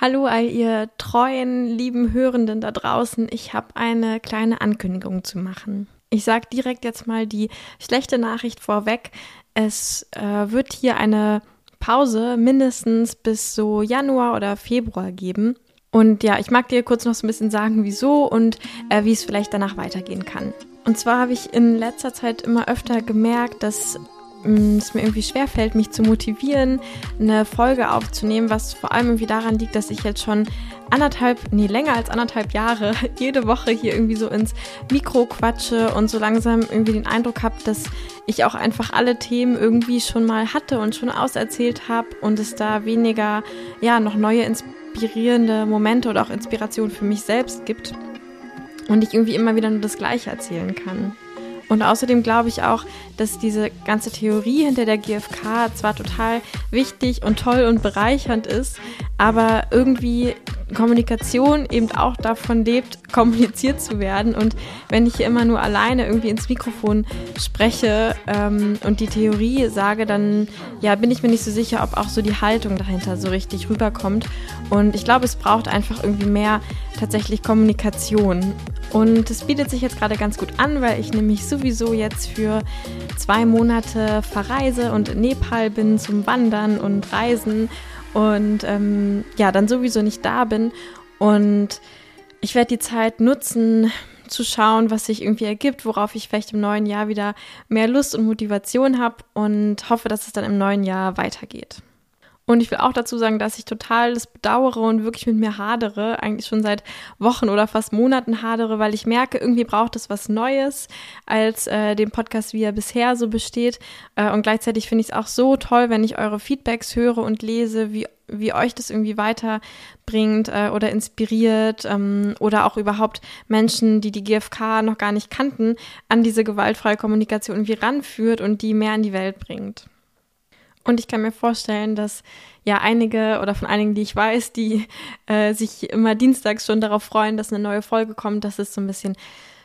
Hallo all ihr treuen, lieben Hörenden da draußen. Ich habe eine kleine Ankündigung zu machen. Ich sage direkt jetzt mal die schlechte Nachricht vorweg. Es äh, wird hier eine Pause mindestens bis so Januar oder Februar geben. Und ja, ich mag dir kurz noch so ein bisschen sagen, wieso und äh, wie es vielleicht danach weitergehen kann. Und zwar habe ich in letzter Zeit immer öfter gemerkt, dass es mir irgendwie schwerfällt, mich zu motivieren, eine Folge aufzunehmen, was vor allem irgendwie daran liegt, dass ich jetzt schon anderthalb, nee, länger als anderthalb Jahre jede Woche hier irgendwie so ins Mikro quatsche und so langsam irgendwie den Eindruck habe, dass ich auch einfach alle Themen irgendwie schon mal hatte und schon auserzählt habe und es da weniger, ja, noch neue inspirierende Momente oder auch Inspiration für mich selbst gibt und ich irgendwie immer wieder nur das Gleiche erzählen kann. Und außerdem glaube ich auch, dass diese ganze Theorie hinter der GfK zwar total wichtig und toll und bereichernd ist, aber irgendwie Kommunikation eben auch davon lebt, kommuniziert zu werden. Und wenn ich hier immer nur alleine irgendwie ins Mikrofon spreche ähm, und die Theorie sage, dann ja, bin ich mir nicht so sicher, ob auch so die Haltung dahinter so richtig rüberkommt. Und ich glaube, es braucht einfach irgendwie mehr tatsächlich Kommunikation. Und es bietet sich jetzt gerade ganz gut an, weil ich nämlich sowieso jetzt für zwei Monate verreise und in Nepal bin zum Wandern und Reisen und ähm, ja, dann sowieso nicht da bin. Und ich werde die Zeit nutzen, zu schauen, was sich irgendwie ergibt, worauf ich vielleicht im neuen Jahr wieder mehr Lust und Motivation habe und hoffe, dass es dann im neuen Jahr weitergeht. Und ich will auch dazu sagen, dass ich total das bedauere und wirklich mit mir hadere, eigentlich schon seit Wochen oder fast Monaten hadere, weil ich merke, irgendwie braucht es was Neues als äh, den Podcast, wie er bisher so besteht. Äh, und gleichzeitig finde ich es auch so toll, wenn ich eure Feedbacks höre und lese, wie wie euch das irgendwie weiterbringt äh, oder inspiriert ähm, oder auch überhaupt Menschen, die die GfK noch gar nicht kannten, an diese gewaltfreie Kommunikation irgendwie ranführt und die mehr in die Welt bringt. Und ich kann mir vorstellen, dass ja einige oder von einigen, die ich weiß, die äh, sich immer dienstags schon darauf freuen, dass eine neue Folge kommt, dass es so ein bisschen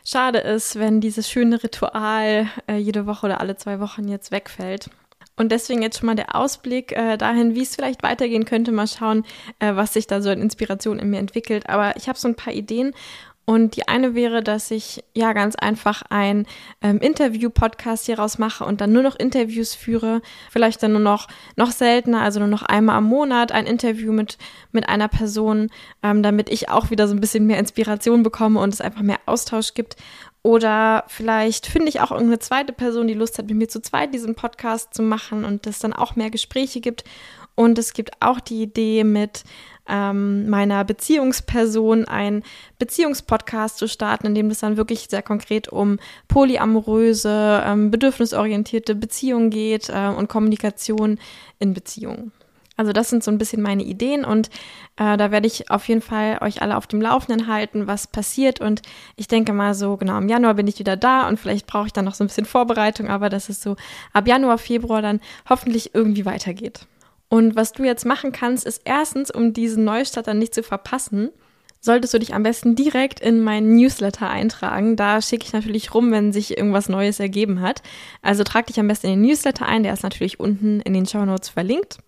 schade ist, wenn dieses schöne Ritual äh, jede Woche oder alle zwei Wochen jetzt wegfällt. Und deswegen jetzt schon mal der Ausblick äh, dahin, wie es vielleicht weitergehen könnte. Mal schauen, äh, was sich da so in Inspiration in mir entwickelt. Aber ich habe so ein paar Ideen und die eine wäre, dass ich ja ganz einfach ein ähm, Interview-Podcast hieraus mache und dann nur noch Interviews führe. Vielleicht dann nur noch, noch seltener, also nur noch einmal am Monat ein Interview mit, mit einer Person, ähm, damit ich auch wieder so ein bisschen mehr Inspiration bekomme und es einfach mehr Austausch gibt. Oder vielleicht finde ich auch irgendeine zweite Person, die Lust hat, mit mir zu zweit diesen Podcast zu machen und es dann auch mehr Gespräche gibt. Und es gibt auch die Idee mit ähm, meiner Beziehungsperson ein Beziehungspodcast zu starten, in dem es dann wirklich sehr konkret um polyamoröse, ähm, bedürfnisorientierte Beziehungen geht äh, und Kommunikation in Beziehungen. Also das sind so ein bisschen meine Ideen und äh, da werde ich auf jeden Fall euch alle auf dem Laufenden halten, was passiert. Und ich denke mal so, genau, im Januar bin ich wieder da und vielleicht brauche ich dann noch so ein bisschen Vorbereitung, aber dass es so ab Januar, Februar dann hoffentlich irgendwie weitergeht. Und was du jetzt machen kannst, ist erstens, um diesen Neustart dann nicht zu verpassen, solltest du dich am besten direkt in meinen Newsletter eintragen. Da schicke ich natürlich rum, wenn sich irgendwas Neues ergeben hat. Also trag dich am besten in den Newsletter ein, der ist natürlich unten in den Show Notes verlinkt.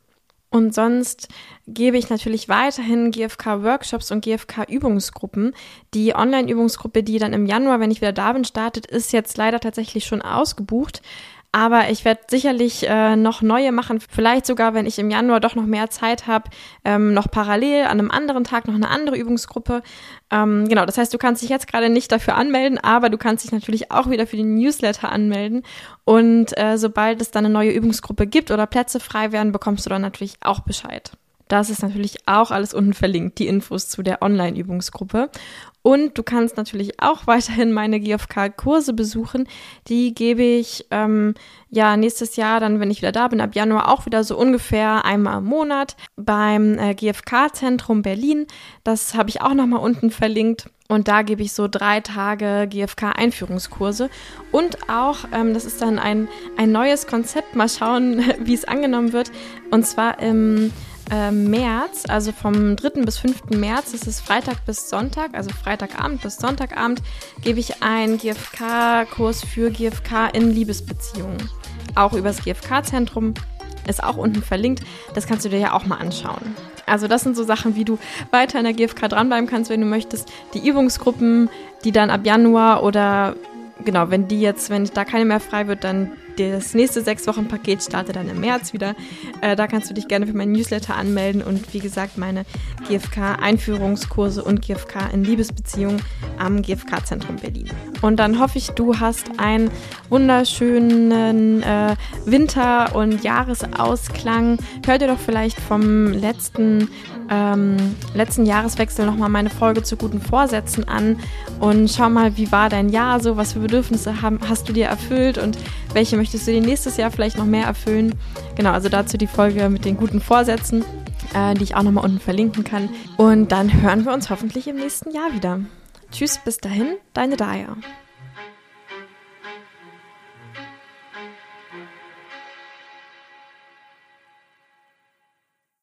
Und sonst gebe ich natürlich weiterhin GFK-Workshops und GFK-Übungsgruppen. Die Online-Übungsgruppe, die dann im Januar, wenn ich wieder da bin, startet, ist jetzt leider tatsächlich schon ausgebucht. Aber ich werde sicherlich äh, noch neue machen, vielleicht sogar, wenn ich im Januar doch noch mehr Zeit habe, ähm, noch parallel an einem anderen Tag noch eine andere Übungsgruppe. Ähm, genau, das heißt, du kannst dich jetzt gerade nicht dafür anmelden, aber du kannst dich natürlich auch wieder für den Newsletter anmelden. Und äh, sobald es dann eine neue Übungsgruppe gibt oder Plätze frei werden, bekommst du dann natürlich auch Bescheid. Das ist natürlich auch alles unten verlinkt, die Infos zu der Online-Übungsgruppe. Und du kannst natürlich auch weiterhin meine GFK-Kurse besuchen. Die gebe ich ähm, ja nächstes Jahr, dann, wenn ich wieder da bin, ab Januar auch wieder so ungefähr einmal im Monat beim äh, GFK-Zentrum Berlin. Das habe ich auch nochmal unten verlinkt. Und da gebe ich so drei Tage GFK-Einführungskurse. Und auch, ähm, das ist dann ein, ein neues Konzept, mal schauen, wie es angenommen wird. Und zwar im äh, März, also vom 3. bis 5. März, das ist Freitag bis Sonntag, also Freitagabend bis Sonntagabend, gebe ich einen GFK-Kurs für GFK in Liebesbeziehungen. Auch übers GFK-Zentrum, ist auch unten verlinkt. Das kannst du dir ja auch mal anschauen. Also das sind so Sachen, wie du weiter in der GfK dranbleiben kannst, wenn du möchtest. Die Übungsgruppen, die dann ab Januar oder genau, wenn die jetzt, wenn da keine mehr frei wird, dann das nächste sechs Wochen Paket startet dann im März wieder. Äh, da kannst du dich gerne für meinen Newsletter anmelden und wie gesagt meine GFK Einführungskurse und GFK in Liebesbeziehungen am GFK Zentrum Berlin. Und dann hoffe ich, du hast einen wunderschönen äh, Winter- und Jahresausklang. Hör dir doch vielleicht vom letzten ähm, letzten Jahreswechsel nochmal meine Folge zu guten Vorsätzen an und schau mal, wie war dein Jahr so, was für Bedürfnisse haben, hast du dir erfüllt und welche möchtest du dir nächstes Jahr vielleicht noch mehr erfüllen. Genau, also dazu die Folge mit den guten Vorsätzen, äh, die ich auch nochmal unten verlinken kann. Und dann hören wir uns hoffentlich im nächsten Jahr wieder. Tschüss, bis dahin, deine Daya.